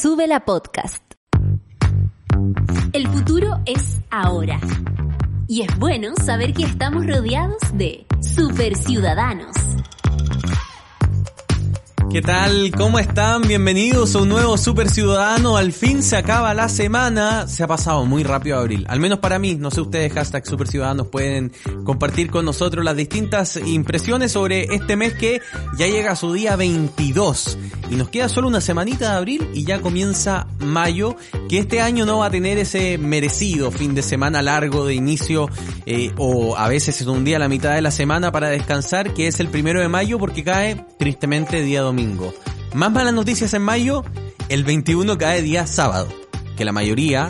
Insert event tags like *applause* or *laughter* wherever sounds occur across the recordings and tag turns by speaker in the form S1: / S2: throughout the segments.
S1: Sube la podcast. El futuro es ahora. Y es bueno saber que estamos rodeados de superciudadanos.
S2: ¿Qué tal? ¿Cómo están? Bienvenidos a un nuevo Super Ciudadano. Al fin se acaba la semana. Se ha pasado muy rápido abril. Al menos para mí. No sé ustedes, hashtag Super Ciudadanos, pueden compartir con nosotros las distintas impresiones sobre este mes que ya llega a su día 22. Y nos queda solo una semanita de abril y ya comienza mayo, que este año no va a tener ese merecido fin de semana largo de inicio eh, o a veces es un día la mitad de la semana para descansar, que es el primero de mayo porque cae tristemente día domingo. Más malas noticias en mayo, el 21 cae día sábado, que la mayoría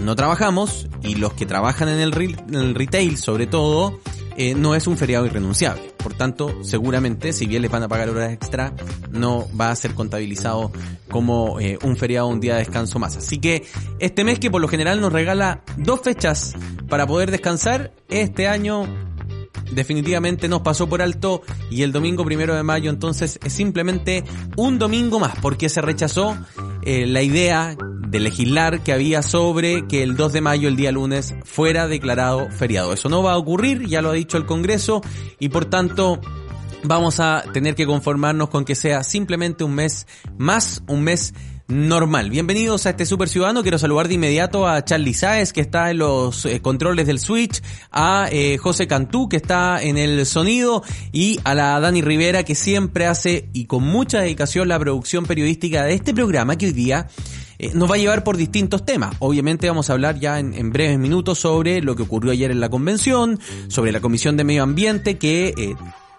S2: no trabajamos y los que trabajan en el, retail sobre todo, eh, no es un feriado irrenunciable. Por tanto, seguramente, si bien les van a pagar horas extra, no va a ser contabilizado como eh, un feriado, un día de descanso más. Así que este mes que por lo general nos regala dos fechas para poder descansar, este año definitivamente nos pasó por alto y el domingo primero de mayo entonces es simplemente un domingo más porque se rechazó eh, la idea de legislar que había sobre que el 2 de mayo, el día lunes, fuera declarado feriado. Eso no va a ocurrir, ya lo ha dicho el Congreso y por tanto vamos a tener que conformarnos con que sea simplemente un mes más, un mes normal. Bienvenidos a este Super Ciudadano. Quiero saludar de inmediato a Charlie Sáez, que está en los eh, controles del Switch, a eh, José Cantú, que está en el sonido, y a la Dani Rivera, que siempre hace y con mucha dedicación la producción periodística de este programa que hoy día eh, nos va a llevar por distintos temas. Obviamente vamos a hablar ya en, breves minutos sobre lo que ocurrió ayer en la convención, sobre la Comisión de Medio Ambiente que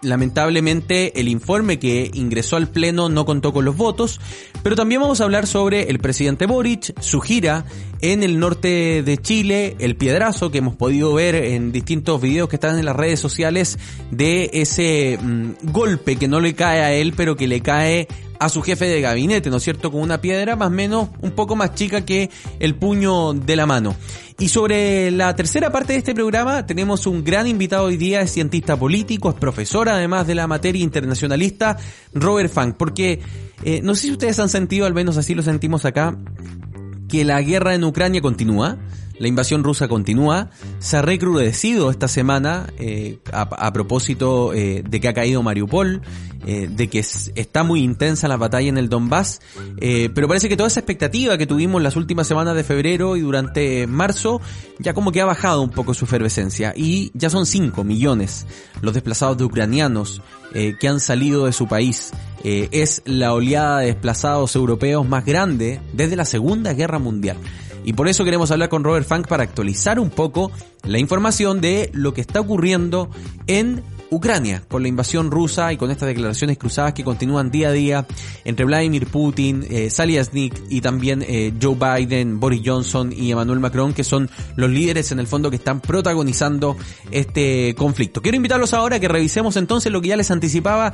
S2: lamentablemente el informe que ingresó al Pleno no contó con los votos, pero también vamos a hablar sobre el presidente Boric, su gira en el norte de Chile, el piedrazo que hemos podido ver en distintos videos que están en las redes sociales de ese mmm, golpe que no le cae a él, pero que le cae a su jefe de gabinete, ¿no es cierto? Con una piedra más o menos un poco más chica que el puño de la mano. Y sobre la tercera parte de este programa tenemos un gran invitado hoy día, es cientista político, es profesor además de la materia internacionalista, Robert Funk, porque eh, no sé si ustedes han sentido, al menos así lo sentimos acá, que la guerra en Ucrania continúa. La invasión rusa continúa. Se ha recrudecido esta semana eh, a, propósito eh, de que ha caído Mariupol, eh, de que es, está muy intensa la batalla en el Donbass, pero parece que toda esa expectativa que tuvimos las últimas semanas de febrero y durante marzo ya como que ha bajado un poco su efervescencia y ya son 5 millones los desplazados de ucranianos que han salido de su país. es la oleada de desplazados europeos más grande desde la Segunda Guerra Mundial. Y por eso queremos hablar con Robert Funk para actualizar un poco la información de lo que está ocurriendo en Ucrania, con la invasión rusa y con estas declaraciones cruzadas que continúan día a día entre Vladimir Putin, eh, Saliasnik y también eh, Joe Biden, Boris Johnson y Emmanuel Macron, que son los líderes en el fondo que están protagonizando este conflicto. Quiero invitarlos ahora a que revisemos entonces lo que ya les anticipaba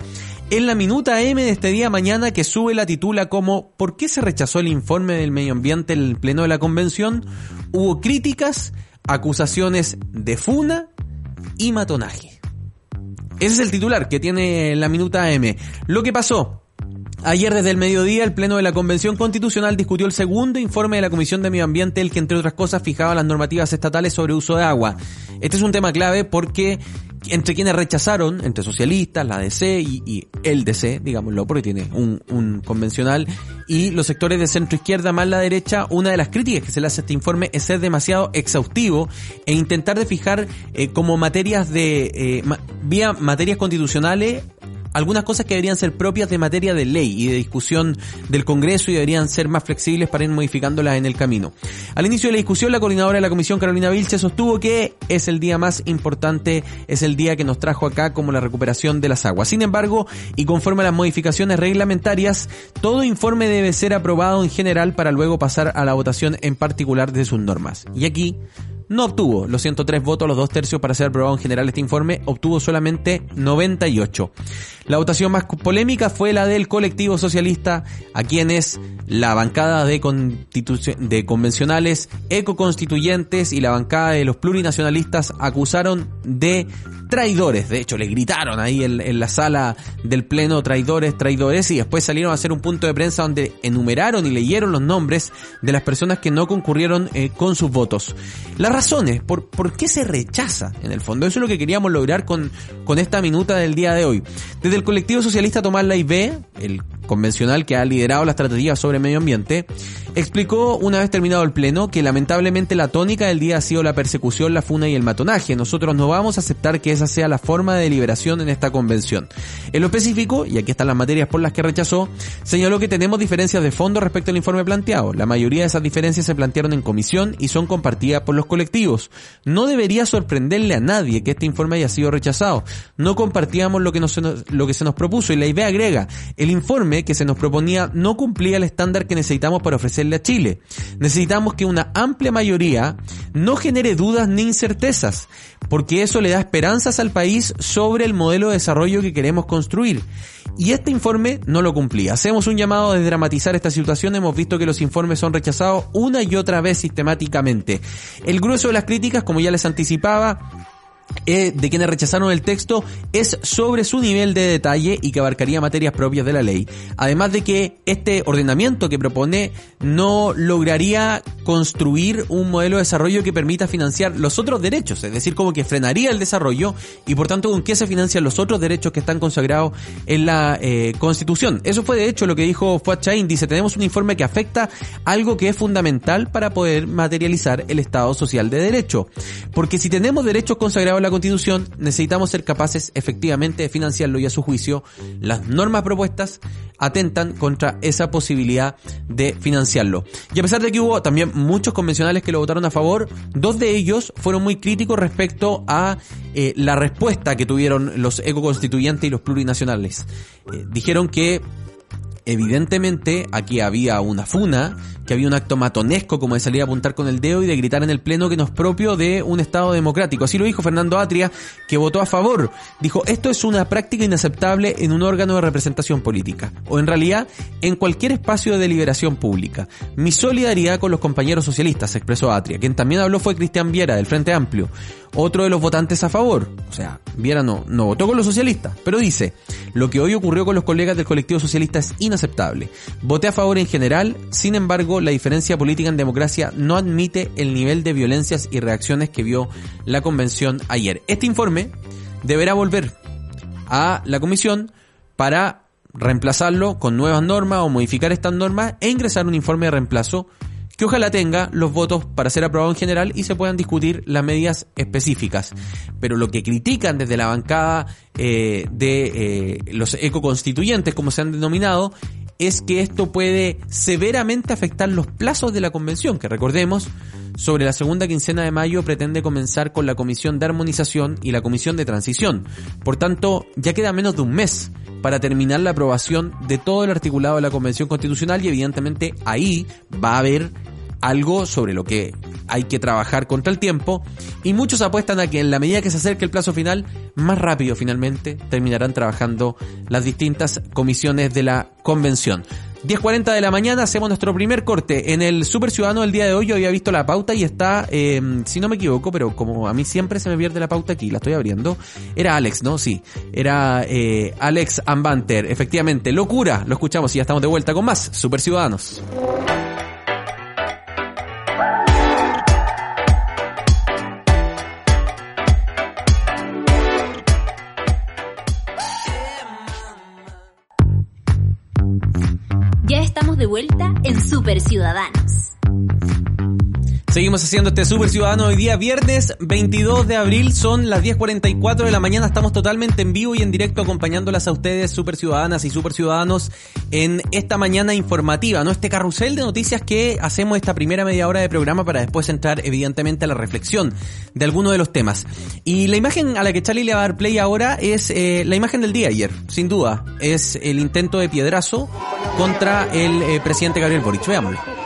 S2: en la minuta M de este día mañana que sube la titula como ¿Por qué se rechazó el informe del medio ambiente en el pleno de la convención? Hubo críticas, acusaciones de funa y matonaje. Ese es el titular que tiene la minuta M. Lo que pasó. Ayer desde el mediodía el Pleno de la Convención Constitucional discutió el segundo informe de la Comisión de Medio Ambiente, el que entre otras cosas fijaba las normativas estatales sobre uso de agua. Este es un tema clave porque entre quienes rechazaron, entre socialistas, la DC y, el DC, digámoslo, porque tiene un, un, convencional, y los sectores de centro izquierda más la derecha, una de las críticas que se le hace a este informe es ser demasiado exhaustivo e intentar de fijar eh, como materias de, eh, ma, vía materias constitucionales algunas cosas que deberían ser propias de materia de ley y de discusión del Congreso y deberían ser más flexibles para ir modificándolas en el camino. Al inicio de la discusión, la coordinadora de la Comisión, Carolina Vilche, sostuvo que es el día más importante, es el día que nos trajo acá como la recuperación de las aguas. Sin embargo, y conforme a las modificaciones reglamentarias, todo informe debe ser aprobado en general para luego pasar a la votación en particular de sus normas. Y aquí no obtuvo los 103 votos, los dos tercios para ser aprobado en general este informe, obtuvo solamente 98. La votación más polémica fue la del colectivo socialista, a quienes la bancada de, de convencionales ecoconstituyentes y la bancada de los plurinacionalistas acusaron de traidores. De hecho, le gritaron ahí en, la sala del pleno traidores, traidores, y después salieron a hacer un punto de prensa donde enumeraron y leyeron los nombres de las personas que no concurrieron eh, con sus votos. Las razones, por, por qué se rechaza, en el fondo, eso es lo que queríamos lograr con, con esta minuta del día de hoy. Desde el colectivo socialista Tomás B, el convencional que ha liderado las tratativas sobre medio ambiente, explicó una vez terminado el pleno que lamentablemente la tónica del día ha sido la persecución, la funa y el matonaje. Nosotros no vamos a aceptar que esa sea la forma de deliberación en esta convención. En lo específico, y aquí están las materias por las que rechazó, señaló que tenemos diferencias de fondo respecto al informe planteado. La mayoría de esas diferencias se plantearon en comisión y son compartidas por los colectivos. No debería sorprenderle a nadie que este informe haya sido rechazado. No compartíamos lo que, nos, lo que se nos propuso y la idea agrega, el informe que se nos proponía no cumplía el estándar que necesitamos para ofrecerle a Chile. Necesitamos que una amplia mayoría no genere dudas ni incertezas, porque eso le da esperanzas al país sobre el modelo de desarrollo que queremos construir. Y este informe no lo cumplía. Hacemos un llamado a desdramatizar esta situación. Hemos visto que los informes son rechazados una y otra vez sistemáticamente. El grueso de las críticas, como ya les anticipaba, eh, de quienes rechazaron el texto es sobre su nivel de detalle y que abarcaría materias propias de la ley. Además de que este ordenamiento que propone no lograría construir un modelo de desarrollo que permita financiar los otros derechos, es decir, como que frenaría el desarrollo y por tanto con qué se financian los otros derechos que están consagrados en la eh, Constitución. Eso fue de hecho lo que dijo Fuad Chain, dice, tenemos un informe que afecta algo que es fundamental para poder materializar el Estado social de derecho. Porque si tenemos derechos consagrados la Constitución, necesitamos ser capaces efectivamente de financiarlo y a su juicio las normas propuestas atentan contra esa posibilidad de financiarlo. Y a pesar de que hubo también muchos convencionales que lo votaron a favor, dos de ellos fueron muy críticos respecto a eh, la respuesta que tuvieron los ecoconstituyentes y los plurinacionales. Eh, dijeron que evidentemente aquí había una funa, que había un acto matonesco como de salir a apuntar con el dedo y de gritar en el pleno que no es propio de un Estado democrático. Así lo dijo Fernando Atria, que votó a favor. Dijo, esto es una práctica inaceptable en un órgano de representación política, o en realidad en cualquier espacio de deliberación pública. Mi solidaridad con los compañeros socialistas, expresó Atria. Quien también habló fue Cristian Viera, del Frente Amplio otro de los votantes a favor. O sea, Viera no, votó con los socialistas, pero dice, lo que hoy ocurrió con los colegas del colectivo socialista es inaceptable. Voté a favor en general, sin embargo, la diferencia política en democracia no admite el nivel de violencias y reacciones que vio la convención ayer. Este informe deberá volver a la comisión para reemplazarlo con nuevas normas o modificar estas normas e ingresar un informe de reemplazo que ojalá tenga los votos para ser aprobado en general y se puedan discutir las medidas específicas. Pero lo que critican desde la bancada eh, de eh, los ecoconstituyentes, como se han denominado, es que esto puede severamente afectar los plazos de la convención, que recordemos, sobre la segunda quincena de mayo pretende comenzar con la comisión de armonización y la comisión de transición. Por tanto, ya queda menos de un mes para terminar la aprobación de todo el articulado de la Convención Constitucional y evidentemente ahí va a haber algo sobre lo que hay que trabajar contra el tiempo y muchos apuestan a que en la medida que se acerque el plazo final, más rápido finalmente terminarán trabajando las distintas comisiones de la convención. 10.40 de la mañana hacemos nuestro primer corte. En el Super Ciudadano del día de hoy yo había visto la pauta y está, eh, si no me equivoco, pero como a mí siempre se me pierde la pauta aquí, la estoy abriendo. Era Alex, ¿no? Sí. Era eh, Alex Ambanter. Efectivamente, locura. Lo escuchamos y ya estamos de vuelta con más Super Ciudadanos.
S1: Vuelta en Super Ciudadanos.
S2: Seguimos haciendo este Super Ciudadano hoy día, viernes 22 de abril, son las 10.44 de la mañana, estamos totalmente en vivo y en directo acompañándolas a ustedes, Super Ciudadanas y Super Ciudadanos, en esta mañana informativa, ¿no? Este carrusel de noticias que hacemos esta primera media hora de programa para después entrar evidentemente a la reflexión de alguno de los temas. Y la imagen a la que Charlie le va a dar play ahora es eh, la imagen del día ayer, sin duda, es el intento de piedrazo contra el eh, presidente Gabriel Boric. Veámoslo.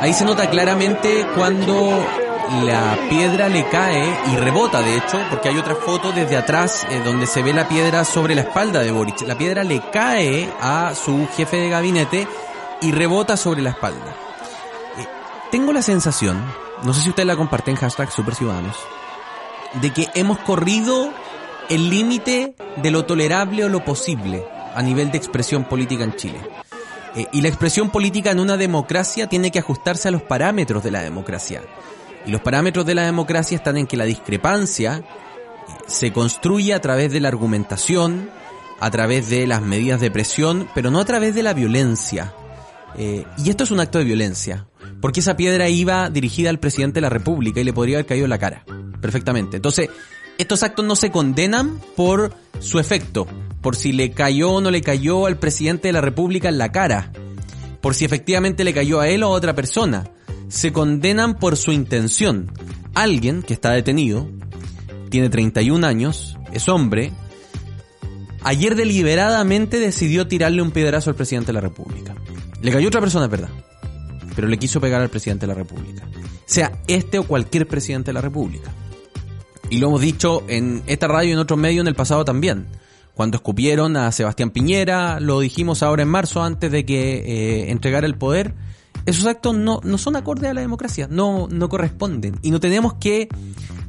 S2: Ahí se nota claramente cuando la piedra le cae y rebota, de hecho, porque hay otra foto desde atrás eh, donde se ve la piedra sobre la espalda de Boric. La piedra le cae a su jefe de gabinete y rebota sobre la espalda. Eh, tengo la sensación, no sé si ustedes la comparten, hashtag Superciudadanos, de que hemos corrido el límite de lo tolerable o lo posible a nivel de expresión política en Chile. Eh, y la expresión política en una democracia tiene que ajustarse a los parámetros de la democracia. Y los parámetros de la democracia están en que la discrepancia eh, se construye a través de la argumentación, a través de las medidas de presión, pero no a través de la violencia. Eh, y esto es un acto de violencia, porque esa piedra iba dirigida al presidente de la República y le podría haber caído en la cara, perfectamente. Entonces, estos actos no se condenan por su efecto, por si le cayó o no le cayó al presidente de la República en la cara, por si efectivamente le cayó a él o a otra persona. Se condenan por su intención. Alguien que está detenido, tiene 31 años, es hombre, ayer deliberadamente decidió tirarle un piedrazo al presidente de la República. Le cayó otra persona, es verdad, pero le quiso pegar al presidente de la República. Sea este o cualquier presidente de la República. Y lo hemos dicho en esta radio y en otros medios en el pasado también. Cuando escupieron a Sebastián Piñera, lo dijimos ahora en marzo antes de que eh, entregara el poder. Esos actos no, no son acordes a la democracia, no, no corresponden. Y no tenemos que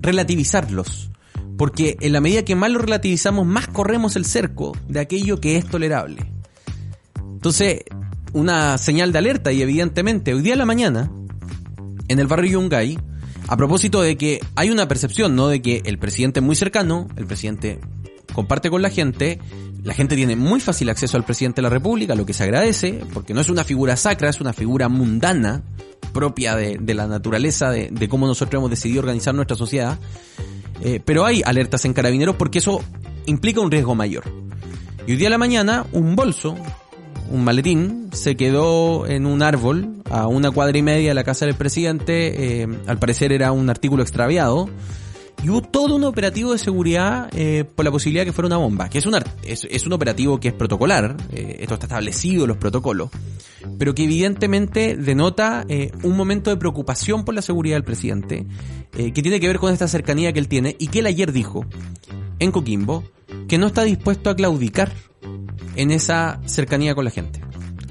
S2: relativizarlos. Porque en la medida que más lo relativizamos, más corremos el cerco de aquello que es tolerable. Entonces, una señal de alerta y evidentemente, hoy día en la mañana, en el barrio Yungay, a propósito de que hay una percepción, ¿no? De que el presidente es muy cercano, el presidente comparte con la gente, la gente tiene muy fácil acceso al presidente de la República, lo que se agradece, porque no es una figura sacra, es una figura mundana, propia de, la naturaleza, de, cómo nosotros hemos decidido organizar nuestra sociedad. Eh, pero hay alertas en carabineros porque eso implica un riesgo mayor. Y hoy día a la mañana, un bolso un maletín, se quedó en un árbol a una cuadra y media de la casa del presidente, eh, al parecer era un artículo extraviado, y hubo todo un operativo de seguridad eh, por la posibilidad de que fuera una bomba, que es un, es, un operativo que es protocolar, eh, esto está establecido en los protocolos, pero que evidentemente denota un momento de preocupación por la seguridad del presidente, que tiene que ver con esta cercanía que él tiene y que él ayer dijo en Coquimbo que no está dispuesto a claudicar en esa cercanía con la gente.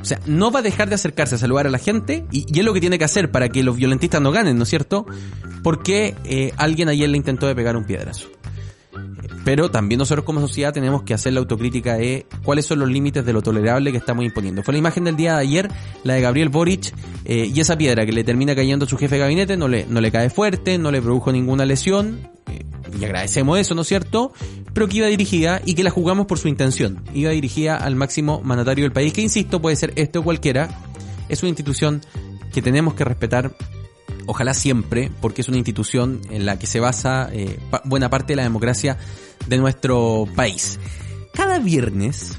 S2: O sea, no va a dejar de acercarse a saludar a la gente y, es lo que tiene que hacer para que los violentistas no ganen, ¿no es cierto? Porque eh, alguien ayer le intentó pegar un piedrazo. Pero también nosotros como sociedad tenemos que hacer la autocrítica de cuáles son los límites de lo tolerable que estamos imponiendo. Fue la imagen del día de ayer, la de Gabriel Boric, eh, y esa piedra que le termina cayendo a su jefe de gabinete no le, no le cae fuerte, no le produjo ninguna lesión, eh, y agradecemos eso, ¿no es cierto? Pero que iba dirigida y que la jugamos por su intención. Iba dirigida al máximo mandatario del país, que insisto, puede ser este o cualquiera. Es una institución que tenemos que respetar ojalá siempre, porque es una institución en la que se basa eh, buena parte de la democracia de nuestro país. Cada viernes,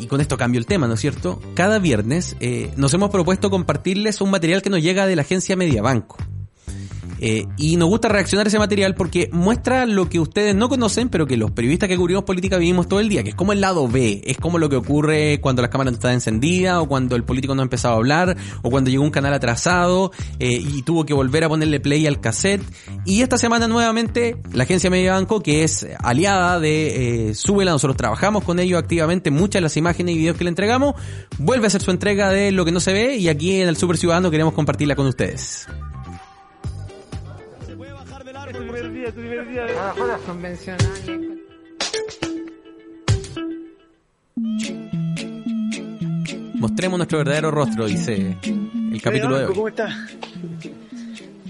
S2: y con esto cambio el tema, ¿no es cierto? Cada viernes eh, nos hemos propuesto compartirles un material que nos llega de la agencia Mediabanco. Eh, y nos gusta reaccionar a ese material porque muestra lo que ustedes no conocen, pero que los periodistas que cubrimos política vivimos todo el día, que es como el lado B, es como lo que ocurre cuando las cámaras no están encendidas, o cuando el político no ha empezado a hablar, o cuando llegó un canal atrasado eh, y tuvo que volver a ponerle play al cassette. Y esta semana nuevamente la agencia Mediabanco, que es aliada de eh, Súbela, nosotros trabajamos con ellos activamente, muchas de las imágenes y videos que le entregamos, vuelve a hacer su entrega de lo que no se ve y aquí en el Super Ciudadano queremos compartirla con ustedes. Ah, Mostremos nuestro verdadero rostro, dice el capítulo de hoy.
S3: ¿Cómo está?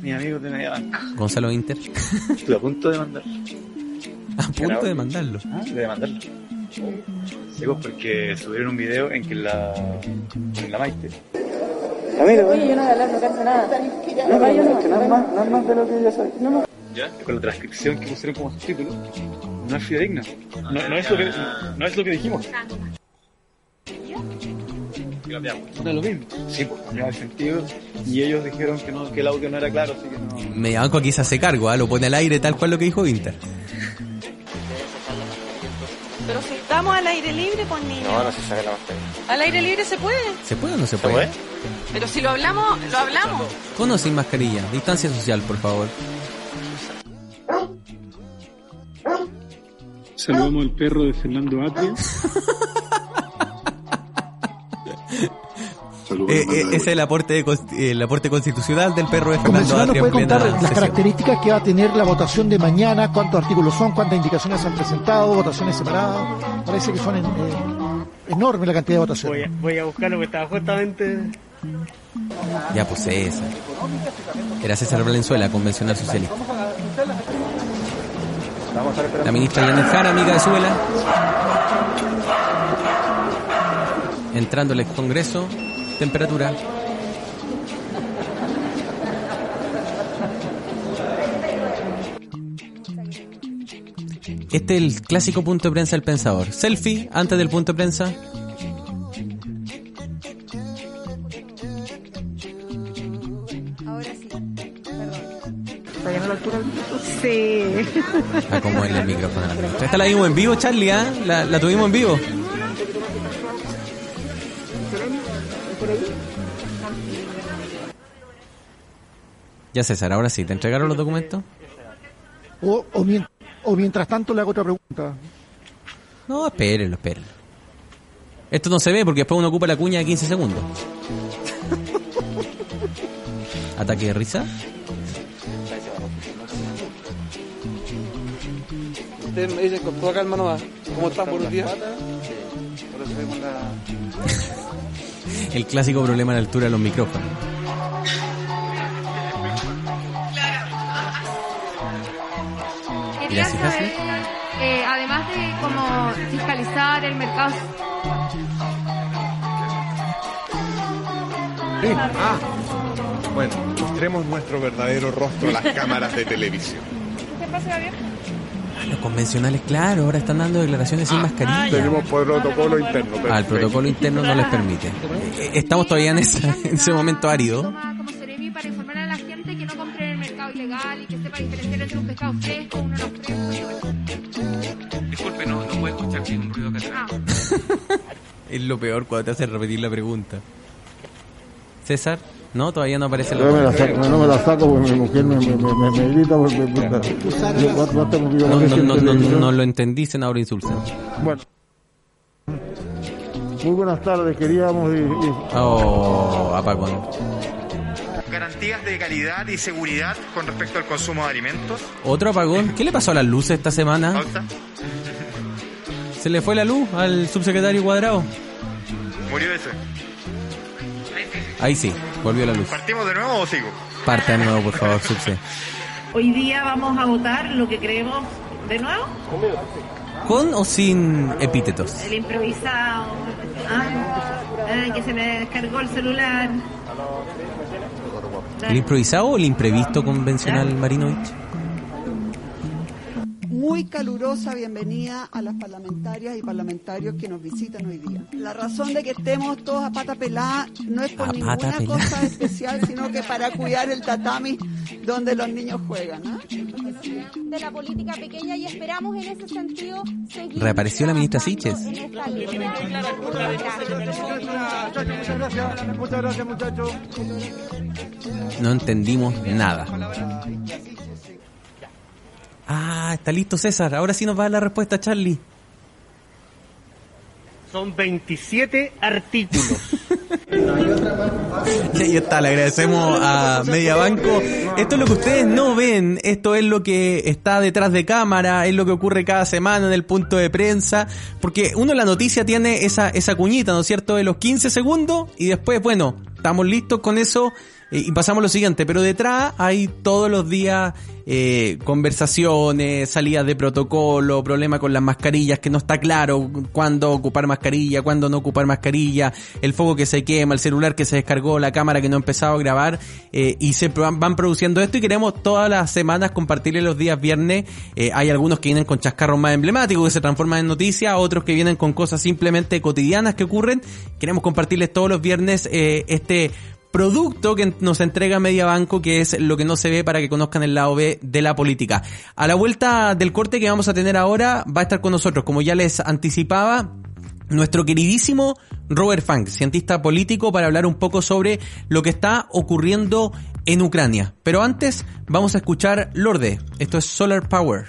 S3: Mi amigo de Mediabanco.
S2: Gonzalo Inter.
S3: Estoy a punto de mandarlo.
S2: A punto de mandarlo.
S3: Ah, de mandarlo. Sí, pues porque subieron un video en que la, en la Maite.
S4: Camilo, Oye, yo no voy a hablar, no canso nada. No, no, no, no, no es más de lo que ya sabes. No, no.
S3: ¿Ya? Con la transcripción que pusieron como subtítulo, no es fidedigna. No, no, es, lo que, no es lo que dijimos. No es lo mismo. Sí, pues cambiaba el sentido. Y ellos dijeron que, no, que el audio no era claro, así que no.
S2: Mediabanco aquí se hace cargo, ¿ah? lo pone al aire tal cual lo que dijo Winter.
S5: Pero si estamos al aire libre, pues niño.
S6: No, no se sabe la mascarilla.
S5: ¿Al aire libre se puede?
S2: ¿Se puede o no se,
S6: ¿Se
S2: puede?
S6: puede?
S5: Pero si lo hablamos, lo hablamos.
S2: Con o sin mascarilla. Distancia social, por favor.
S7: Saludamos al perro de Fernando Atria. *laughs*
S2: Eh, eh, ese es el aporte, eh, el aporte constitucional del perro de Fernando Atria
S8: puede contar las
S2: sesión.
S8: características que va a tener la votación de mañana, cuántos artículos son, cuántas indicaciones se han presentado, votaciones separadas. Parece que son en- eh, enormes la cantidad de votaciones.
S4: Voy a, voy a buscar lo que estaba justamente.
S2: Ya, pues César. Era César Valenzuela, convencional socialista. La ministra Janet Jara, amiga de Suela. Entrando al Congreso. Temperatura. Este es el clásico punto de prensa del pensador. Selfie antes del punto de prensa.
S9: Sí.
S2: A como el micrófono. Esta la vimos en vivo, Charlie, ¿ah? La, la tuvimos en vivo. Ya César, ahora sí, ¿te entregaron los documentos?
S8: O, o, mien- o mientras tanto le hago otra pregunta.
S2: No, espérenlo, espérenlo. Esto no se ve porque después uno ocupa la cuña de 15 segundos. *laughs* Ataque de risa.
S6: Usted me dice con toda calma nomás. ¿Cómo están? Buenos días.
S2: El clásico problema a la altura de los micrófonos.
S9: Quería saber, eh, además de cómo fiscalizar el mercado.
S10: Ah, bueno, mostremos nuestro verdadero rostro a las cámaras de televisión.
S9: ¿Qué pasa, bien?
S2: Ah, los convencionales, claro, ahora están dando declaraciones sin mascarilla.
S10: Tenemos protocolo interno.
S2: Ah, el protocolo interno no les permite. Eh, Estamos todavía en, esa- en ese momento árido.
S9: Toma como Cerebi para informar a la gente que no compre en el mercado ilegal y que sepa diferenciar entre un pescado fresco, uno no fresco.
S11: Disculpe, no, no puedo escuchar sin un ruido acá atrás.
S9: Ah, *laughs*
S2: Es lo peor cuando te hace repetir la pregunta. César, no, todavía no aparece
S12: No me la
S2: la
S12: saco, no me la saco porque mi mujer me, me, me, me grita porque
S2: No, no,
S12: en
S2: no, no,
S12: televisión.
S2: no lo entendí, senador Insulza.
S12: Bueno. Muy buenas tardes, queríamos y, y-
S2: Oh, apagón.
S13: Garantías de calidad y seguridad con respecto al consumo de alimentos.
S2: Otro apagón. ¿Qué le pasó a las luces esta semana? ¿Se le fue la luz al subsecretario Cuadrado?
S13: Murió ese.
S2: Ahí sí, volvió la luz.
S13: ¿Partimos de nuevo o sigo?
S2: Parte de nuevo, por favor, subse.
S5: Hoy día vamos a votar lo que creemos de nuevo,
S2: ¿Con o sin epítetos?
S5: el improvisado. Ah, que se me descargó el celular.
S2: ¿El improvisado o el imprevisto convencional Marinovich?
S14: Muy calurosa bienvenida a las parlamentarias y parlamentarios que nos visitan hoy día. La razón de que estemos todos a pata pelada no es por
S2: A
S14: ninguna cosa *laughs* especial, sino que para cuidar el tatami donde los niños juegan. ¿ah?
S9: de la política pequeña y esperamos en ese sentido seguir
S2: Reapareció la ministra Siches. No entendimos nada. Ah, está listo César. Ahora sí nos va a dar la respuesta, Charlie.
S4: Son 27 artículos. *laughs*
S2: Y ahí está, le agradecemos a Mediabanco. Esto es lo que ustedes no ven, esto es lo que está detrás de cámara, es lo que ocurre cada semana en el punto de prensa, porque uno la noticia tiene esa, esa cuñita, ¿no es cierto?, de los 15 segundos y después, bueno, estamos listos con eso y pasamos lo siguiente, pero detrás hay todos los días eh, conversaciones, salidas de protocolo, problema con las mascarillas que no está claro cuándo ocupar mascarilla, cuándo no ocupar mascarilla, el fuego que se quema, el celular que se descargó, la cámara que no ha a grabar eh, y se van, van produciendo esto y queremos todas las semanas compartirle los días viernes. Eh, hay algunos que vienen con chascarros más emblemáticos que se transforman en noticias, otros que vienen con cosas simplemente cotidianas que ocurren. Queremos compartirles todos los viernes eh, este producto que nos entrega Mediabanco, que es lo que no se ve para que conozcan el lado B de la política. A la vuelta del corte que vamos a tener ahora, va a estar con nosotros, como ya les anticipaba, nuestro queridísimo Robert Funk, cientista político, para hablar un poco sobre lo que está ocurriendo en Ucrania. Pero antes, vamos a escuchar Lorde. Esto es Solar Power.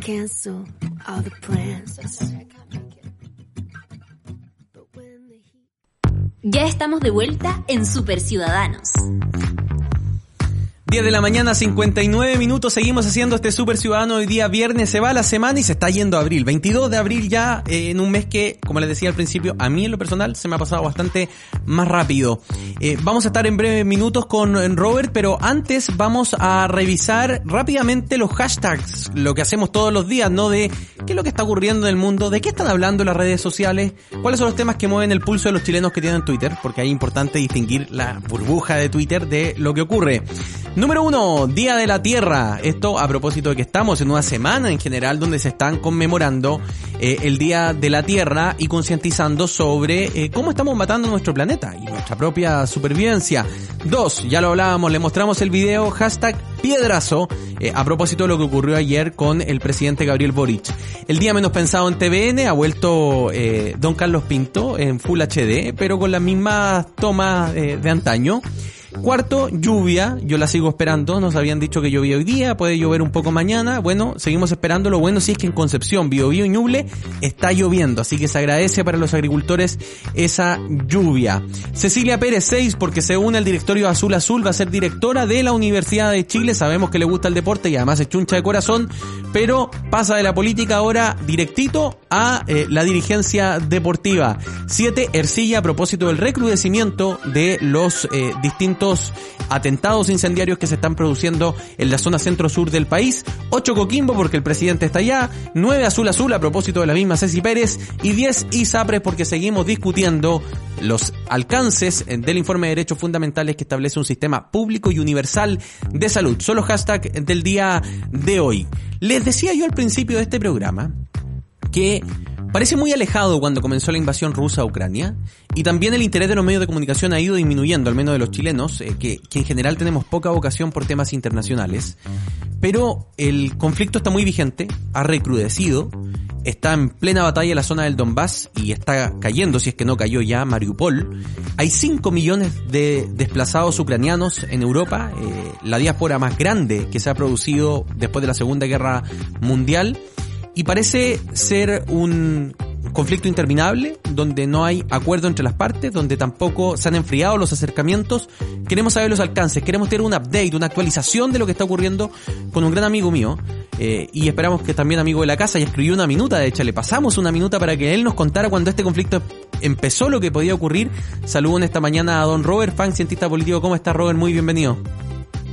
S15: Cancel all the plans.
S1: Ya estamos de vuelta en Super Ciudadanos.
S2: 10 de la mañana, 59 minutos. Seguimos haciendo este Super Ciudadano. Hoy día viernes se va la semana y se está yendo a abril. 22 de abril ya eh, en un mes que, como les decía al principio, a mí en lo personal se me ha pasado bastante más rápido. Eh, vamos a estar en breves minutos con Robert, pero antes vamos a revisar rápidamente los hashtags, lo que hacemos todos los días, ¿no? De qué es lo que está ocurriendo en el mundo, de qué están hablando las redes sociales, cuáles son los temas que mueven el pulso de los chilenos que tienen Twitter, porque ahí es importante distinguir la burbuja de Twitter de lo que ocurre. Número uno, Día de la Tierra. Esto a propósito de que estamos en una semana en general donde se están conmemorando eh, el Día de la Tierra y concientizando sobre eh, cómo estamos matando nuestro planeta y nuestra propia supervivencia. Dos, ya lo hablábamos, le mostramos el video hashtag piedrazo eh, a propósito de lo que ocurrió ayer con el presidente Gabriel Boric. El día menos pensado en TVN ha vuelto Don Carlos Pinto en Full HD, pero con las mismas tomas de antaño. Cuarto, lluvia. Yo la sigo esperando. Nos habían dicho que llovía hoy día, puede llover un poco mañana. Bueno, seguimos esperando. Lo bueno sí es que en Concepción, Biobío y Ñuble está lloviendo. Así que se agradece para los agricultores esa lluvia. Cecilia Pérez 6, porque según el directorio Azul Azul va a ser directora de la Universidad de Chile. Sabemos que le gusta el deporte y además es chuncha de corazón. Pero pasa de la política ahora directito a eh, la dirigencia deportiva. 7. Ercilla a propósito del recrudecimiento de los eh, distintos atentados incendiarios que se están produciendo en la zona centro-sur del país. 8 Coquimbo porque el presidente está allá. 9 Azul Azul a propósito de la misma Ceci Pérez. Y 10 ISAPRES porque seguimos discutiendo los alcances del informe de derechos fundamentales que establece un sistema público y universal de salud. Son los hashtags del día de hoy. Les decía yo al principio de este programa que parece muy alejado cuando comenzó la invasión rusa a Ucrania y también el interés de los medios de comunicación ha ido disminuyendo, al menos de los chilenos, eh, que, en general tenemos poca vocación por temas internacionales. Pero el conflicto está muy vigente, ha recrudecido, está en plena batalla la zona del Donbass y está cayendo, si es que no cayó ya, Mariupol. Hay 5 millones de desplazados ucranianos en Europa, eh, la diáspora más grande que se ha producido después de la Segunda Guerra Mundial y parece ser un conflicto interminable, donde no hay acuerdo entre las partes, donde tampoco se han enfriado los acercamientos. Queremos saber los alcances, queremos tener un update, una actualización de lo que está ocurriendo con un gran amigo mío. Eh, y esperamos que también amigo de la casa y escribió una minuta, de hecho le pasamos una minuta para que él nos contara cuando este conflicto empezó lo que podía ocurrir. Saludo en esta mañana a don Robert, fan cientista político. ¿Cómo está Robert? Muy bienvenido.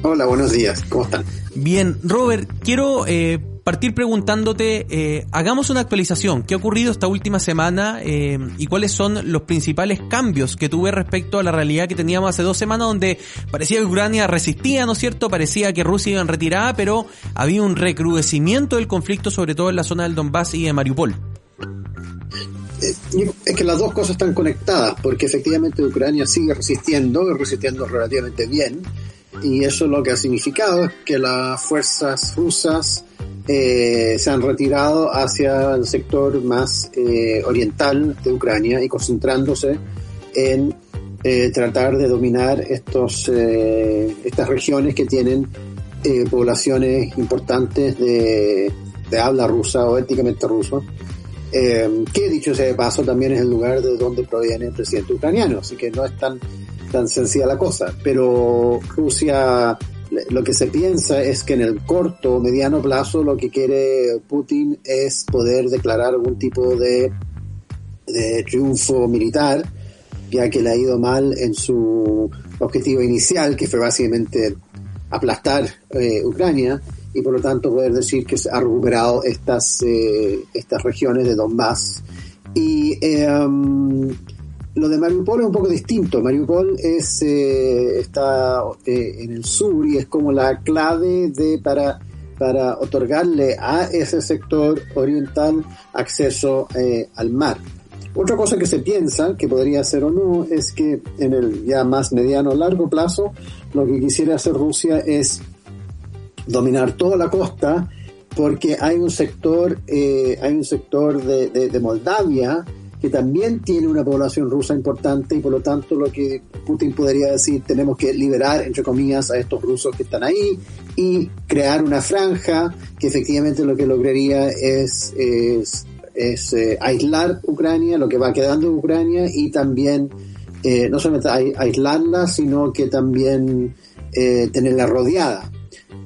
S16: Hola, buenos días. ¿Cómo están?
S2: Bien, Robert, quiero eh, partir preguntándote, eh, hagamos una actualización. ¿Qué ha ocurrido esta última semana eh, y cuáles son los principales cambios que tuve respecto a la realidad que teníamos hace dos semanas donde parecía que Ucrania resistía, ¿no es cierto? Parecía que Rusia iba en retirada, pero había un recrudecimiento del conflicto, sobre todo en la zona del Donbass y de Mariupol.
S16: Eh, es que las dos cosas están conectadas, porque efectivamente Ucrania sigue resistiendo, resistiendo relativamente bien, y eso lo que ha significado es que las fuerzas rusas eh, se han retirado hacia el sector más eh, oriental de Ucrania y concentrándose en eh, tratar de dominar estos, estas regiones que tienen poblaciones importantes de, habla rusa o étnicamente ruso. que dicho sea de paso también es el lugar de donde proviene el presidente ucraniano, así que no es tan, tan sencilla la cosa. Pero Rusia lo que se piensa es que en el corto o mediano plazo lo que quiere Putin es poder declarar algún tipo de de triunfo militar, ya que le ha ido mal en su objetivo inicial, que fue básicamente aplastar eh, Ucrania, y por lo tanto poder decir que se ha recuperado estas, eh, estas regiones de Donbass. Y eh, lo de Mariupol es un poco distinto. Mariupol es, eh, está eh, en el sur y es como la clave de, para, otorgarle a ese sector oriental acceso eh, al mar. Otra cosa que se piensa, que podría ser o no, es que en el ya más mediano o largo plazo, lo que quisiera hacer Rusia es dominar toda la costa, porque hay un sector, eh, hay un sector de Moldavia que también tiene una población rusa importante y por lo tanto lo que Putin podría decir tenemos que liberar entre comillas a estos rusos que están ahí y crear una franja que efectivamente lo que lograría es, es, es eh, aislar Ucrania, lo que va quedando de Ucrania y también eh, no solamente aislarla sino que también eh, tenerla rodeada.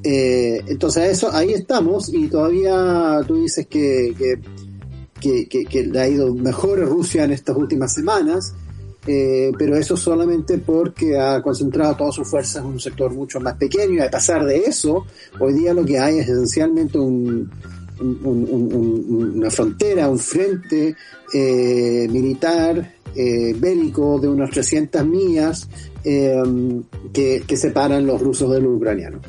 S16: Entonces eso ahí estamos y todavía tú dices que, que que, que, que, le ha ido mejor a Rusia en estas últimas semanas, eh, pero eso solamente porque ha concentrado todas sus fuerzas en un sector mucho más pequeño. Y a pesar de eso, hoy día lo que hay es esencialmente un, un, un, una frontera, un frente eh, militar eh, bélico de unas 300 millas eh, que, que separan los rusos de los ucranianos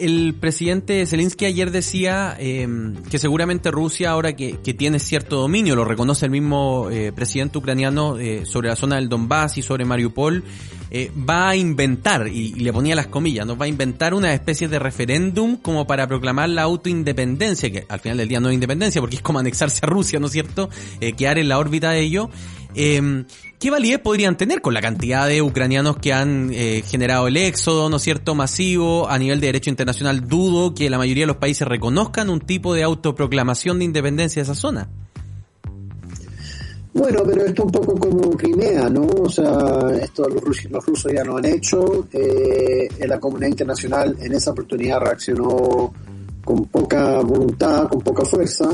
S2: el presidente Zelensky ayer decía eh, que seguramente Rusia, ahora que, que, tiene cierto dominio, lo reconoce el mismo eh, presidente ucraniano eh, sobre la zona del Donbass y sobre Mariupol, eh, va a inventar, y, y, le ponía las comillas, ¿no? va a inventar una especie de referéndum como para proclamar la autoindependencia, que al final del día no es independencia, porque es como anexarse a Rusia, ¿no es cierto? Quedar en la órbita de ello. Eh, ¿Qué validez podrían tener con la cantidad de ucranianos que han eh, generado el éxodo, ¿no es cierto?, masivo a nivel de derecho internacional. Dudo que la mayoría de los países reconozcan un tipo de autoproclamación de independencia de esa zona.
S16: Bueno, pero esto un poco como Crimea, ¿no? O sea, esto los rusos, los rusos ya lo han hecho. Eh, la comunidad internacional en esa oportunidad reaccionó con poca voluntad, con poca fuerza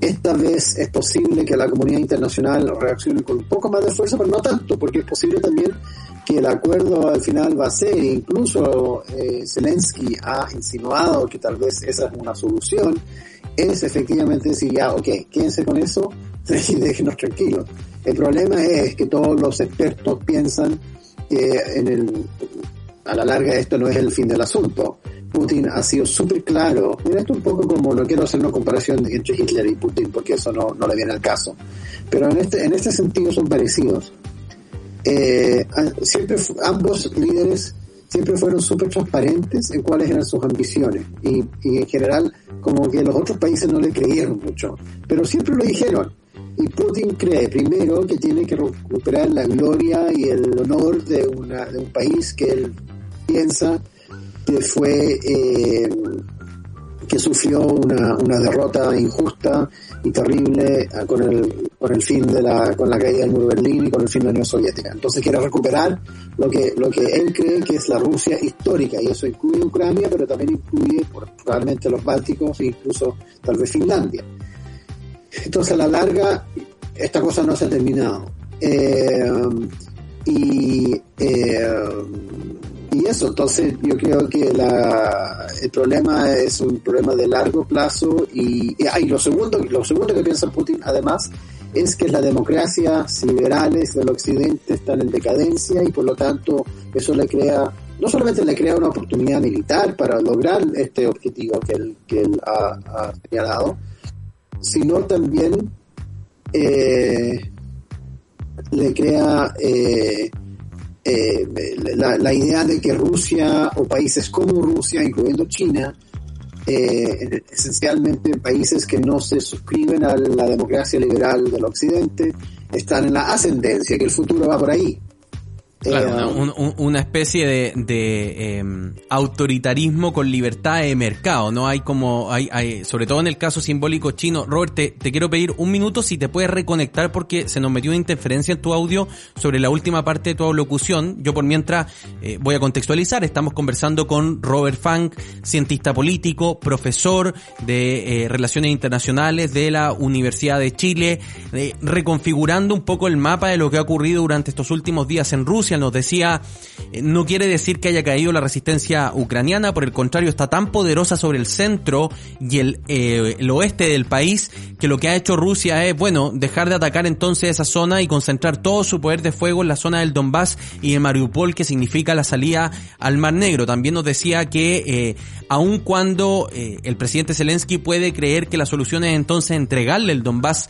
S16: esta vez es posible que la comunidad internacional reaccione con un poco más de fuerza, pero no tanto, porque es posible también que el acuerdo al final va a ser, incluso eh, Zelensky ha insinuado que tal vez esa es una solución, es efectivamente decir, ya, ok, quédense con eso y *laughs* déjenos tranquilos. El problema es que todos los expertos piensan que en el, a la larga esto no es el fin del asunto. Putin ha sido súper claro. Mira, esto un poco como, no quiero hacer una comparación entre Hitler y Putin porque eso no, no le viene al caso. Pero en este, en este sentido son parecidos. Eh, siempre, ambos líderes siempre fueron súper transparentes en cuáles eran sus ambiciones. Y, y en general, como que los otros países no le creyeron mucho. Pero siempre lo dijeron. Y Putin cree, primero, que tiene que recuperar la gloria y el honor de, una, de un país que él piensa que fue eh, que sufrió una, una, derrota injusta y terrible con el, con el fin de la, con la caída del muro de Berlín y con el fin de la Unión Soviética. Entonces quiere recuperar lo que, lo que él cree que es la Rusia histórica, y eso incluye Ucrania, pero también incluye probablemente los Bálticos e incluso tal vez Finlandia. Entonces a la larga, esta cosa no se ha terminado. Eh, y eh, y eso, entonces yo creo que la, el problema es un problema de largo plazo y, ah, y lo segundo lo segundo que piensa Putin además es que las democracias liberales del occidente están en decadencia y por lo tanto eso le crea no solamente le crea una oportunidad militar para lograr este objetivo que él, que él ha, ha señalado, sino también eh, le crea eh, eh, la, la, idea de que Rusia o países como Rusia, incluyendo China, eh, esencialmente países que no se suscriben a la democracia liberal del Occidente, están en la ascendencia, que el futuro va por ahí.
S2: Claro,
S16: Eh,
S2: una, un- un- una especie de, de, eh, autoritarismo con libertad de mercado, ¿no? Hay como, hay, hay, sobre todo en el caso simbólico chino. Robert, te, te quiero pedir un minuto si te puedes reconectar porque se nos metió una interferencia en tu audio sobre la última parte de tu locución. Yo por mientras eh, voy a contextualizar. Estamos conversando con Robert Funk, cientista político, profesor de eh, Relaciones Internacionales de la Universidad de Chile, reconfigurando un poco el mapa de lo que ha ocurrido durante estos últimos días en Rusia. Nos decía, eh, no quiere decir que haya caído la resistencia ucraniana, por el contrario, está tan poderosa sobre el centro y el, eh, el oeste del país que lo que ha hecho Rusia es, bueno, dejar de atacar entonces esa zona y concentrar todo su poder de fuego en la zona del Donbass y en Mariupol, que significa la salida al Mar Negro. También nos decía que, eh, aun cuando el presidente Zelensky puede creer que la solución es entonces entregarle el Donbass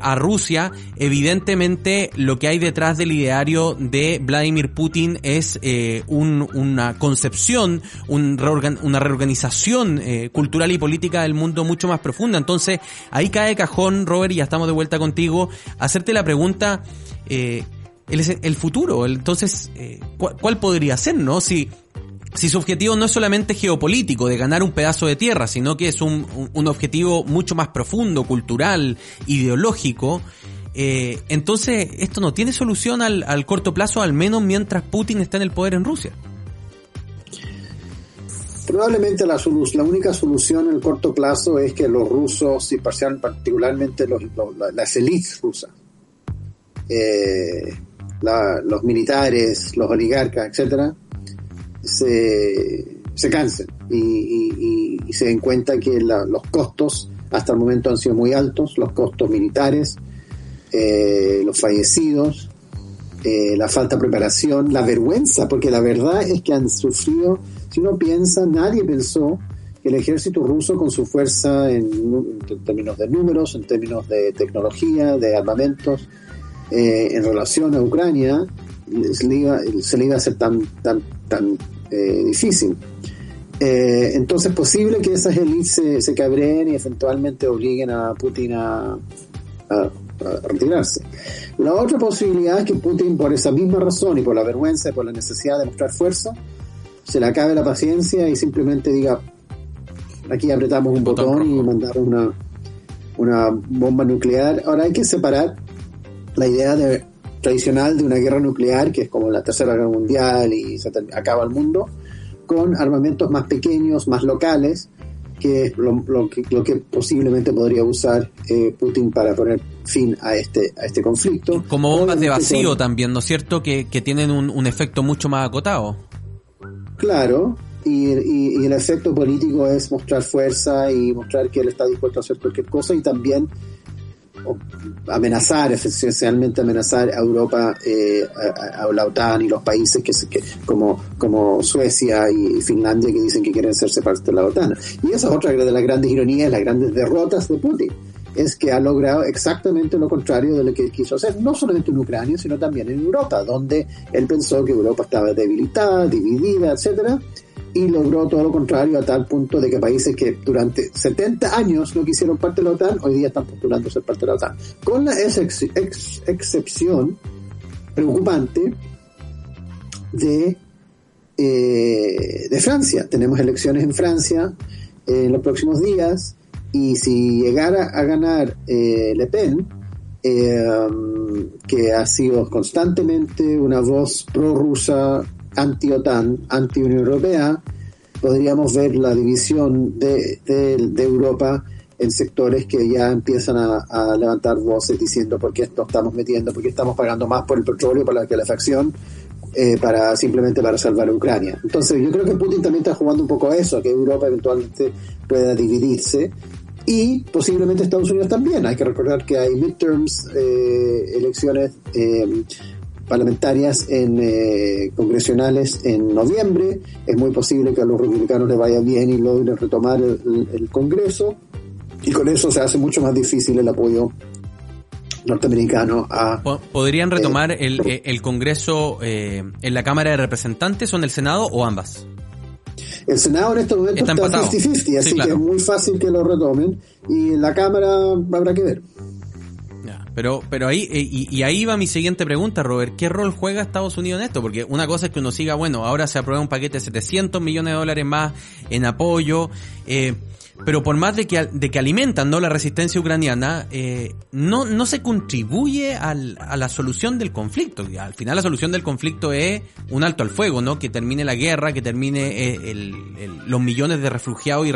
S2: a Rusia, evidentemente lo que hay detrás del ideario de Vladimir Putin es eh, un- una concepción, un reorgan- una reorganización eh, cultural y política del mundo mucho más profunda. Entonces, ahí cae cajón, Robert, y ya estamos de vuelta contigo, hacerte la pregunta, eh, el, futuro, entonces, eh, ¿cuál, cuál podría ser, no? Si, si su objetivo no es solamente geopolítico, de ganar un pedazo de tierra, sino que es un- un objetivo mucho más profundo, cultural, ideológico, eh, entonces esto no tiene solución al, al corto plazo, al menos mientras Putin está en el poder en Rusia.
S16: Probablemente la, la única solución en el corto plazo es que los rusos, y particularmente los, los- la- las élites rusas, eh, la- los militares, los oligarcas, etcétera, se, se cansen y, y- y- se den cuenta que los costos hasta el momento han sido muy altos, los costos militares, eh, los fallecidos, eh, la falta de preparación, la vergüenza, porque la verdad es que han sufrido, si uno piensa, nadie pensó que el ejército ruso con su fuerza en, términos de números, en términos de tecnología, de armamentos, eh, en relación a Ucrania, se le iba, a hacer tan, tan, tan eh, difícil. Eh, entonces es posible que esas élites se, se cabreen y eventualmente obliguen a Putin a- retirarse. La otra posibilidad es que Putin, por esa misma razón y por la vergüenza y por la necesidad de mostrar fuerza, se le acabe la paciencia y simplemente diga, aquí apretamos un botón y mandamos una, una bomba nuclear. Ahora hay que separar la idea de, tradicional de una guerra nuclear, que es como la Tercera Guerra Mundial y se acaba el mundo, con armamentos más pequeños, más locales, que lo, lo que, lo que posiblemente podría usar eh, Putin para poner fin a este, a este conflicto.
S2: Como bombas de vacío también, ¿no es cierto? Que, que tienen un, un efecto mucho más acotado.
S16: Claro, y, y- y el efecto político es mostrar fuerza y mostrar que él está dispuesto a hacer cualquier cosa y también amenazar, esencialmente amenazar a Europa, eh, a, la OTAN y los países que, que como, como Suecia y Finlandia que dicen que quieren hacerse parte de la OTAN. Y esa es otra de las grandes ironías, las grandes derrotas de Putin es que ha logrado exactamente lo contrario de lo que quiso hacer, no solamente en Ucrania, sino también en Europa, donde él pensó que Europa estaba debilitada, dividida, etcétera, y logró todo lo contrario a tal punto de que países que durante 70 años no quisieron parte de la OTAN, hoy día están postulando ser parte de la OTAN. Con la ex- ex- excepción preocupante de, eh, de Francia. Tenemos elecciones en Francia eh, en los próximos días y si llegara a ganar eh, Le Pen, eh, que ha sido constantemente una voz prorrusa, anti-OTAN, anti-Unión Europea, podríamos ver la división de, de, Europa en sectores que ya empiezan a, levantar voces diciendo por qué esto estamos metiendo, por qué estamos pagando más por el petróleo, por la calefacción, eh, para simplemente para salvar a Ucrania. Entonces yo creo que Putin también está jugando un poco a eso, que Europa eventualmente pueda dividirse y posiblemente Estados Unidos también. Hay que recordar que hay midterms, eh, elecciones eh, parlamentarias en eh, congresionales en noviembre. Es muy posible que a los republicanos les vaya bien y logren retomar el, el, Congreso y con eso se hace mucho más difícil el apoyo norteamericano a...
S2: ¿Podrían retomar eh, el, el, Congreso eh, en la Cámara de Representantes o en el Senado o ambas?
S16: El Senado en este momento está 50-50, así sí, claro. que es muy fácil que lo retomen y en la Cámara habrá que ver.
S2: Pero, pero ahí, eh, y, y, ahí va mi siguiente pregunta, Robert. ¿Qué rol juega Estados Unidos en esto? Porque una cosa es que uno siga, bueno, ahora se aprueba un paquete de 700 millones de dólares más en apoyo, eh, pero por más de que, de que alimentan ¿no? la resistencia ucraniana, eh, no, no se contribuye al, a la solución del conflicto. Al final la solución del conflicto es un alto al fuego, ¿no? Que termine la guerra, que termine eh, el, el, los millones de refugiados y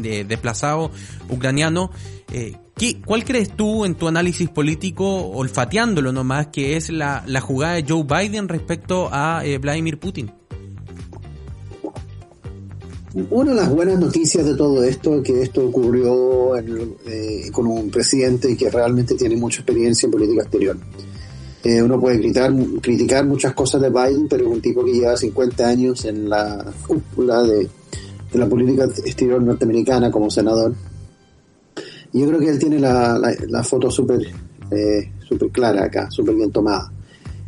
S2: de desplazados ucranianos. Eh, ¿qué, ¿Cuál crees tú en tu análisis político, olfateándolo nomás, que es la, la jugada de Joe Biden respecto a eh, Vladimir Putin?
S16: Una de las buenas noticias de todo esto es que esto ocurrió eh, con un presidente que realmente tiene mucha experiencia en política exterior. Eh, uno puede criticar, criticar muchas cosas de Biden, pero es un tipo que lleva 50 años en la cúpula de, la política exterior norteamericana como senador. Yo creo que él tiene la foto súper eh, super clara acá, súper bien tomada.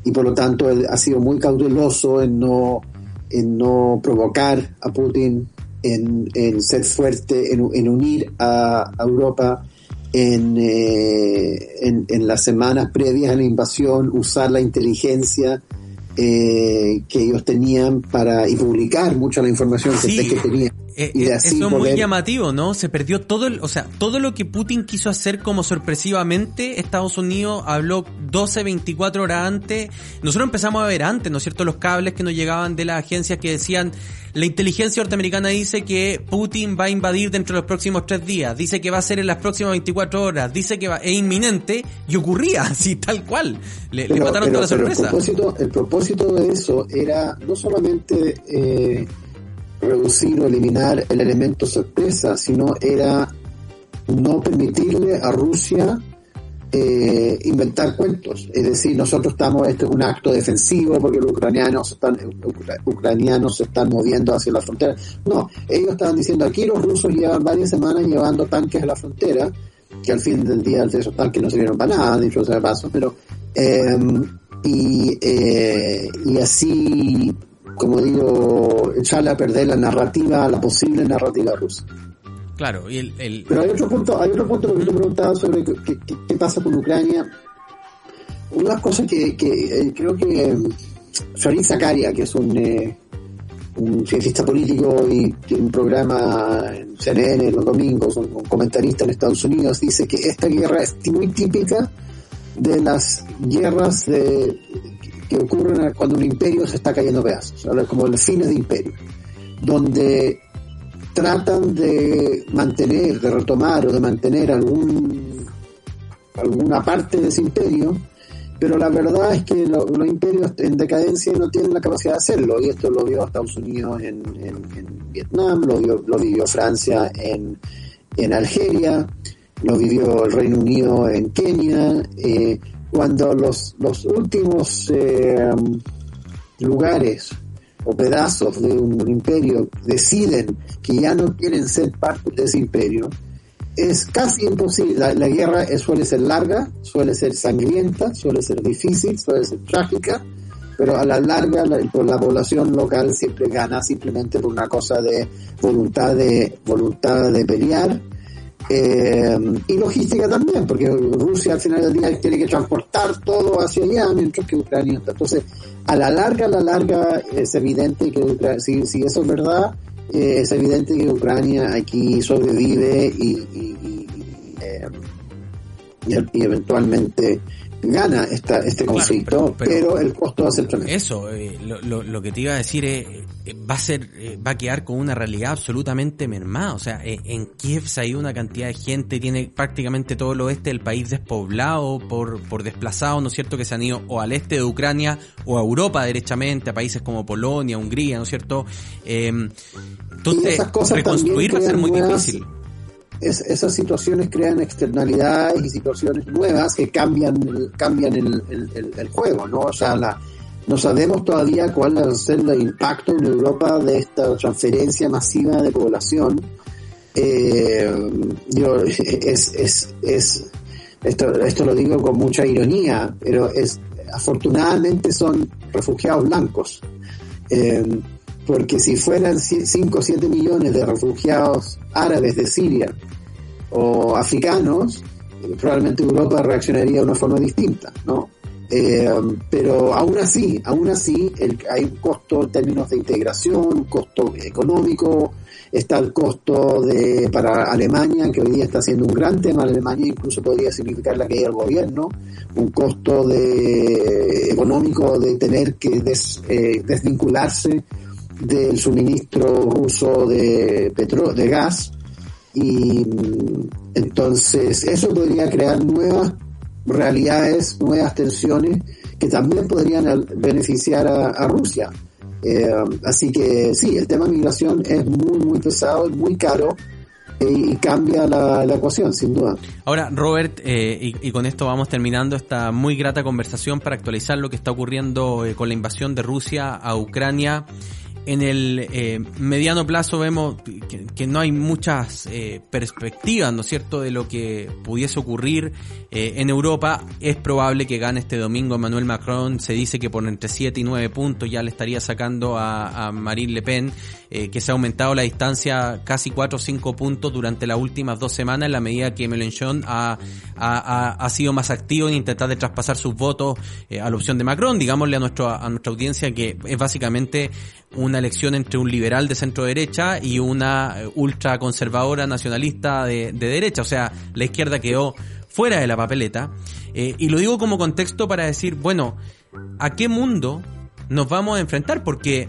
S16: Y por lo tanto él ha sido muy cauteloso en no en no provocar a Putin, en, en ser fuerte, en, en unir a, a Europa, en, eh, en, en, las semanas previas a la invasión, usar la inteligencia eh, que ellos tenían para y publicar mucha la información que,
S2: sí.
S16: que tenían.
S2: Eh, y eso es muy llamativo, ¿no? Se perdió todo, el, o sea, todo lo que Putin quiso hacer como sorpresivamente, Estados Unidos habló 12, 24 horas antes. Nosotros empezamos a ver antes, ¿no es cierto? Los cables que nos llegaban de las agencias que decían, la inteligencia norteamericana dice que Putin va a invadir dentro de los próximos tres días, dice que va a ser en las próximas 24 horas, dice que va, es inminente, y ocurría *laughs* así, tal cual. Le,
S16: pero,
S2: le mataron
S16: pero,
S2: toda la sorpresa.
S16: El propósito, el propósito de eso era no solamente... Eh, reducir o eliminar el elemento sorpresa, sino era no permitirle a Rusia eh, inventar cuentos. Es decir, nosotros estamos, este es un acto defensivo porque los ucranianos están, ucranianos se están moviendo hacia la frontera. No, ellos estaban diciendo aquí los rusos llevan varias semanas llevando tanques a la frontera, que al fin del día esos tanques no sirvieron para nada, dicho sea de paso, pero eh, y, y así como digo, echarle a perder la narrativa, la posible narrativa rusa.
S2: Claro, y el, el...
S16: Pero hay otro punto, hay otro punto que te preguntaba sobre qué, qué, qué, pasa con Ucrania. Una de las cosas que, que eh, creo que Farid Zakaria, que es un, eh, un cientista político y tiene un programa en CNN los domingos, un, un comentarista en Estados Unidos, dice que esta guerra es muy típica de las guerras de, que ocurren cuando un imperio se está cayendo pedazos, como los fines de imperio, donde tratan de mantener, de retomar o de mantener algún alguna parte de ese imperio, pero la verdad es que lo, los imperios en decadencia no tienen la capacidad de hacerlo, y esto lo vio Estados Unidos en, en, en Vietnam, lo, vio, lo vivió Francia en, en Algeria, lo vivió el Reino Unido en Kenia, eh, cuando los, los últimos eh, lugares o pedazos de un imperio deciden que ya no quieren ser parte de ese imperio, es casi imposible. La, guerra suele ser larga, suele ser sangrienta, suele ser difícil, suele ser trágica, pero a la larga la, la población local siempre gana simplemente por una cosa de voluntad de voluntad de pelear eh, y logística también, porque Rusia al final del día tiene que transportar todo hacia allá, mientras que Ucrania está. Entonces, a la larga, a la larga, es evidente que Ucrania, si, si eso es verdad, eh, es evidente que Ucrania aquí sobrevive y, y, y, eh, y eventualmente gana esta, este conflicto, claro, pero, pero, pero, el costo va a ser tremendo.
S2: Eso, eh, lo, lo, lo, que te iba a decir es, eh, va a ser, eh, va a quedar con una realidad absolutamente mermada. O sea, eh, en Kiev se ha ido una cantidad de gente, tiene prácticamente todo el oeste del país despoblado por, por desplazados, ¿no es cierto?, que se han ido o al este de Ucrania o a Europa derechamente, a países como Polonia, Hungría, ¿no es cierto? entonces, reconstruir va a ser muy
S16: nuevas...
S2: difícil
S16: es, esas situaciones crean externalidades y situaciones nuevas que cambian, cambian el, el, el, juego, ¿no? O sea, la, no sabemos todavía cuál va a ser el impacto en Europa de esta transferencia masiva de población. Eh, yo, *laughs* es, es, es, esto, esto lo digo con mucha ironía, pero es, afortunadamente son refugiados blancos. Eh, porque si fueran 5 o 7 millones de refugiados árabes de Siria o africanos, probablemente Europa reaccionaría de una forma distinta, ¿no? Eh, pero aún así, aún así, hay un costo en términos de integración, un costo económico, está el costo de para Alemania, que hoy día está haciendo un gran tema Alemania, incluso podría significar la caída del gobierno, un costo de económico de tener que eh, desvincularse del suministro ruso de petro de gas y entonces eso podría crear nuevas realidades, nuevas tensiones que también podrían beneficiar a, Rusia. Eh, así que sí, el tema de migración es muy, muy pesado, es muy caro eh, y cambia la, ecuación, sin duda.
S2: Ahora, Robert, eh, y, y, con esto vamos terminando esta muy grata conversación para actualizar lo que está ocurriendo con la invasión de Rusia a Ucrania en el eh, mediano plazo vemos que, no hay muchas eh, perspectivas, ¿no es cierto?, de lo que pudiese ocurrir eh, en Europa. Es probable que gane este domingo Emmanuel Macron. Se dice que por entre 7 y 9 puntos ya le estaría sacando a, Marine Le Pen, que se ha aumentado la distancia casi 4 o 5 puntos durante las últimas dos semanas, en la medida que Mélenchon ha, ha, ha, sido más activo en intentar de traspasar sus votos a la opción de Macron. Digámosle a, nuestro, a nuestra audiencia que es básicamente una elección entre un liberal de centro derecha y una eh, ultra conservadora nacionalista de, derecha. O sea, la izquierda quedó fuera de la papeleta. Eh, y lo digo como contexto para decir, bueno, ¿a qué mundo nos vamos a enfrentar? Porque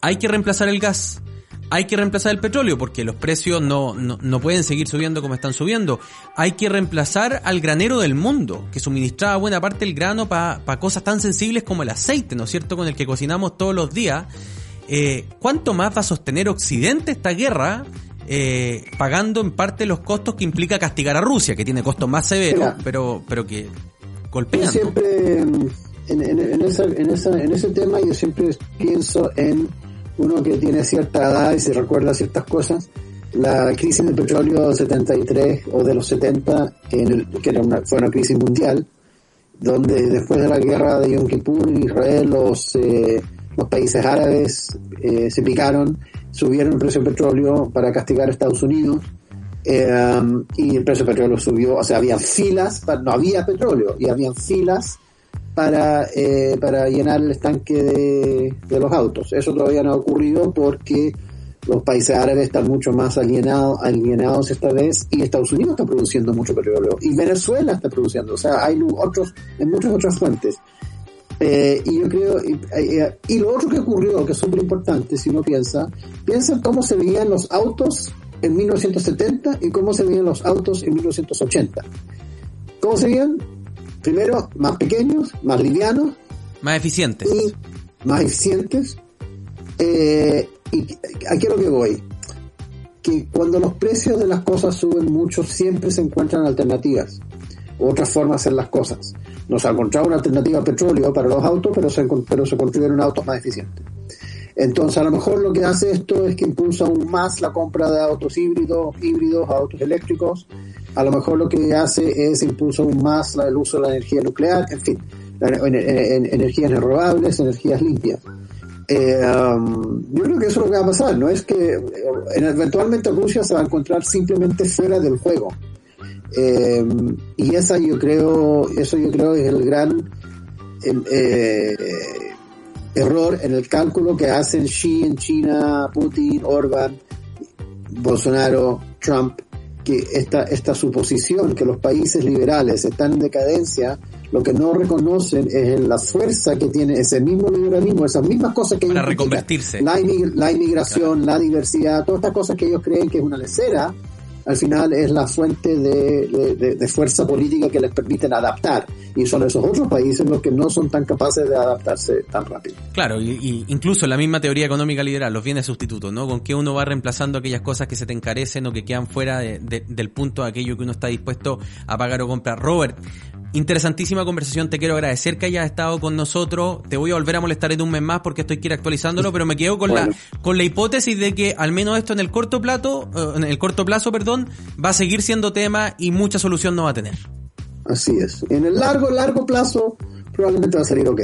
S2: hay que reemplazar el gas, hay que reemplazar el petróleo porque los precios no, no, pueden seguir subiendo como están subiendo. Hay que reemplazar al granero del mundo, que suministraba buena parte del grano para cosas tan sensibles como el aceite, ¿no es cierto?, con el que cocinamos todos los días. Eh, ¿Cuánto más va a sostener Occidente esta guerra? Eh, pagando en parte los costos que implica castigar a Rusia, que tiene costos más severos, pero, pero que golpean.
S16: siempre, en, en, ese tema, yo siempre pienso en uno que tiene cierta edad y se recuerda ciertas cosas, la crisis del petróleo 73 o de los 70, en el, que era una, fue una crisis mundial, donde después de la guerra de Yom Kippur, Israel, los, eh, los países árabes eh, se picaron, subieron el precio del petróleo para castigar a Estados Unidos, eh, y el precio del petróleo subió, o sea, había filas, no había petróleo, y habían filas para, eh, para llenar el estanque de, de, los autos. Eso todavía no ha ocurrido porque los países árabes están mucho más alienados, alienados esta vez y Estados Unidos está produciendo mucho petróleo y Venezuela está produciendo, o sea, hay otros, en muchas otras fuentes. Eh, y yo creo, y, eh, y, lo otro que ocurrió, que es súper importante, si uno piensa, piensa cómo se veían los autos en 1970 y cómo se veían los autos en 1980. ¿Cómo se veían? Primero, más pequeños, más livianos.
S2: Más eficientes.
S16: Y más eficientes. Eh, y aquí es lo que voy. Que cuando los precios de las cosas suben mucho, siempre se encuentran alternativas. Otras formas de hacer las cosas. Nos ha encontrado una alternativa a petróleo para los autos, pero se, pero se construyeron autos más eficientes. Entonces, a lo mejor lo que hace esto es que impulsa aún más la compra de autos híbridos, híbridos, autos eléctricos. A lo mejor lo que hace es impulsa aún más el uso de la energía nuclear, en fin, en, energías renovables, energías limpias. Eh, um, yo creo que eso es lo que va a pasar, no es que eh, eventualmente Rusia se va a encontrar simplemente fuera del juego. Eh, y esa yo creo, eso yo creo es el gran error en el cálculo que hacen Xi en China, Putin, Orban, Bolsonaro, Trump, que esta, esta suposición que los países liberales están en decadencia, lo que no reconocen es la fuerza que tiene ese mismo liberalismo, esas mismas cosas que
S2: Para reconvertirse.
S16: La, la inmigración, la diversidad, todas estas cosas que ellos creen que es una lecera, al final es la fuente de, fuerza política que les permiten adaptar. Y son esos otros países los que no son tan capaces de adaptarse tan rápido.
S2: Claro, y, incluso la misma teoría económica liberal, los bienes sustitutos, ¿no? Con que uno va reemplazando aquellas cosas que se te encarecen o que quedan fuera del punto de aquello que uno está dispuesto a pagar o comprar. Robert, Interesantísima conversación, te quiero agradecer que hayas estado con nosotros. Te voy a volver a molestar en un mes más porque estoy que ir actualizándolo, pero me quedo con la con la hipótesis de que al menos esto en el corto plazo, eh, en el corto plazo, perdón, va a seguir siendo tema y mucha solución no va a tener.
S16: Así es. En el largo, largo plazo probablemente va a salir ok.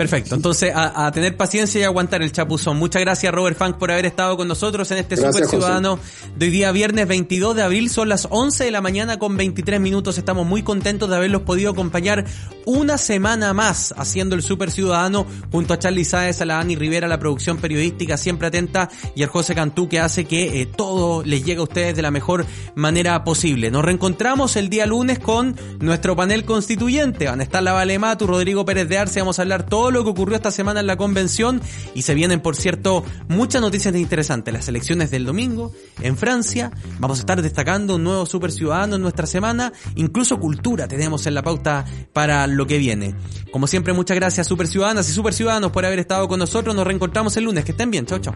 S2: Perfecto, entonces a, a tener paciencia y aguantar el chapuzón. Muchas gracias Robert Funk por haber estado con nosotros en este
S16: Gracias,
S2: Super
S16: José.
S2: Ciudadano de hoy día viernes 22 de abril. Son las 11 de la mañana con 23 minutos. Estamos muy contentos de haberlos podido acompañar una semana más haciendo el Super Ciudadano junto a Charlie Sáez, a la Ani Rivera, la producción periodística siempre atenta y al José Cantú que hace que eh, todo les llegue a ustedes de la mejor manera posible. Nos reencontramos el día lunes con nuestro panel constituyente. Van a estar la Valematu, Rodrigo Pérez de Arce. Vamos a hablar lo que ocurrió esta semana en la convención y se vienen, por cierto, muchas noticias interesantes. Las elecciones del domingo en Francia. Vamos a estar destacando un nuevo super ciudadano en nuestra semana. Incluso cultura tenemos en la pauta para lo que viene. Como siempre, muchas gracias super ciudadanas y super ciudadanos por haber estado con nosotros. Nos reencontramos el lunes. Que estén bien. Chao, chao.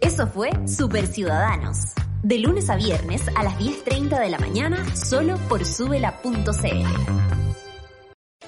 S1: Eso fue Super Ciudadanos. De lunes a viernes a las 10.30 de la mañana, solo por subela.cl.